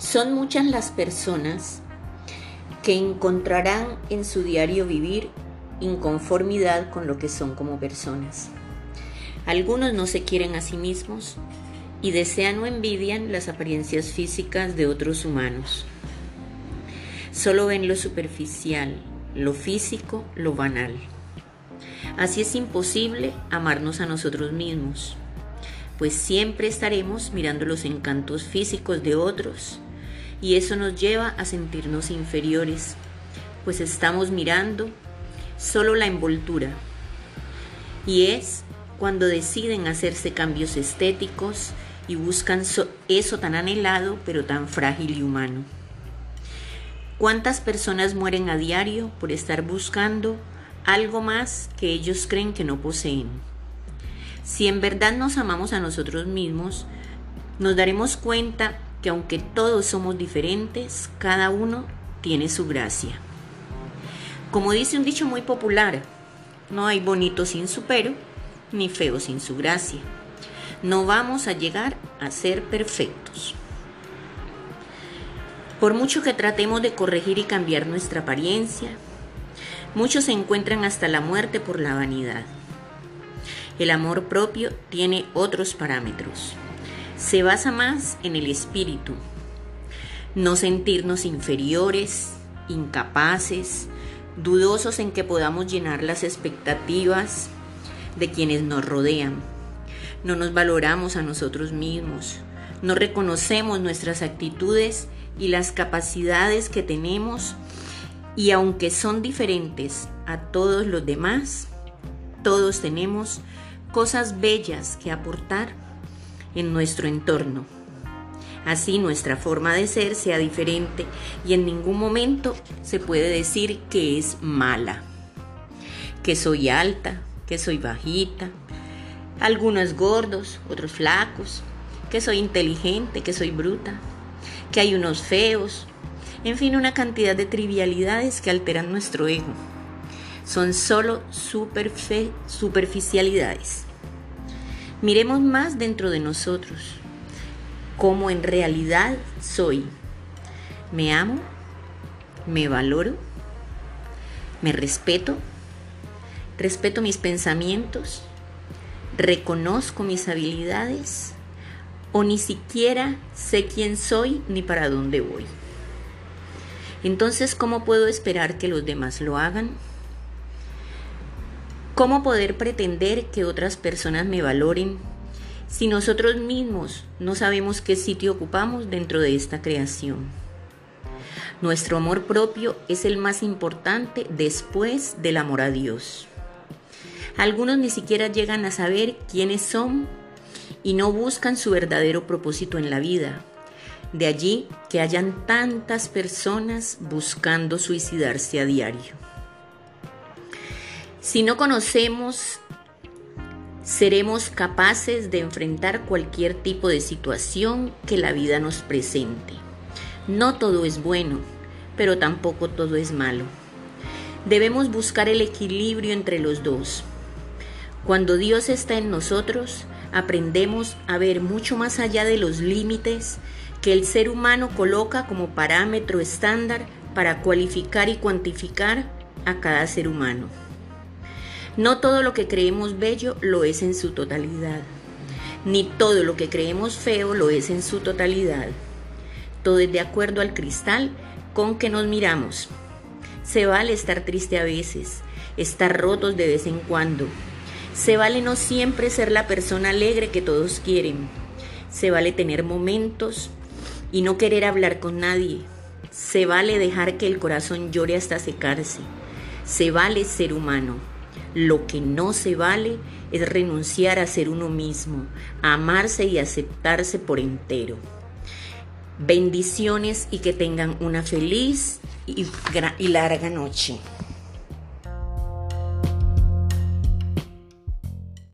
Son muchas las personas que encontrarán en su diario vivir inconformidad con lo que son como personas. Algunos no se quieren a sí mismos y desean o envidian las apariencias físicas de otros humanos. Solo ven lo superficial, lo físico, lo banal. Así es imposible amarnos a nosotros mismos, pues siempre estaremos mirando los encantos físicos de otros y eso nos lleva a sentirnos inferiores, pues estamos mirando solo la envoltura. Y es cuando deciden hacerse cambios estéticos y buscan eso tan anhelado pero tan frágil y humano. ¿Cuántas personas mueren a diario por estar buscando algo más que ellos creen que no poseen? Si en verdad nos amamos a nosotros mismos, nos daremos cuenta que aunque todos somos diferentes, cada uno tiene su gracia. Como dice un dicho muy popular, no hay bonito sin su pero, ni feo sin su gracia. No vamos a llegar a ser perfectos. Por mucho que tratemos de corregir y cambiar nuestra apariencia, muchos se encuentran hasta la muerte por la vanidad. El amor propio tiene otros parámetros se basa más en el espíritu, no sentirnos inferiores, incapaces, dudosos en que podamos llenar las expectativas de quienes nos rodean. No nos valoramos a nosotros mismos, no reconocemos nuestras actitudes y las capacidades que tenemos. Y aunque son diferentes a todos los demás, todos tenemos cosas bellas que aportar en nuestro entorno. Así nuestra forma de ser sea diferente y en ningún momento se puede decir que es mala, que soy alta, que soy bajita, algunos gordos, otros flacos, que soy inteligente, que soy bruta, que hay unos feos, en fin, una cantidad de trivialidades que alteran nuestro ego. Son solo superficialidades. Miremos más dentro de nosotros, cómo en realidad soy. Me amo, me valoro, me respeto, respeto mis pensamientos, reconozco mis habilidades o ni siquiera sé quién soy ni para dónde voy. Entonces, ¿cómo puedo esperar que los demás lo hagan? ¿Cómo poder pretender que otras personas me valoren si nosotros mismos no sabemos qué sitio ocupamos dentro de esta creación? Nuestro amor propio es el más importante después del amor a Dios. Algunos ni siquiera llegan a saber quiénes son y no buscan su verdadero propósito en la vida. De allí que hayan tantas personas buscando suicidarse a diario. Si no conocemos, seremos capaces de enfrentar cualquier tipo de situación que la vida nos presente. No todo es bueno, pero tampoco todo es malo. Debemos buscar el equilibrio entre los dos. Cuando Dios está en nosotros, aprendemos a ver mucho más allá de los límites que el ser humano coloca como parámetro estándar para cualificar y cuantificar a cada ser humano. No todo lo que creemos bello lo es en su totalidad, ni todo lo que creemos feo lo es en su totalidad. Todo es de acuerdo al cristal con que nos miramos. Se vale estar triste a veces, estar rotos de vez en cuando. Se vale no siempre ser la persona alegre que todos quieren. Se vale tener momentos y no querer hablar con nadie. Se vale dejar que el corazón llore hasta secarse. Se vale ser humano. Lo que no se vale es renunciar a ser uno mismo, a amarse y aceptarse por entero. Bendiciones y que tengan una feliz y, larga noche.